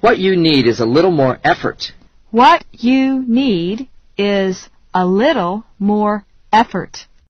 What you need is a little more effort. What you need is a little more effort.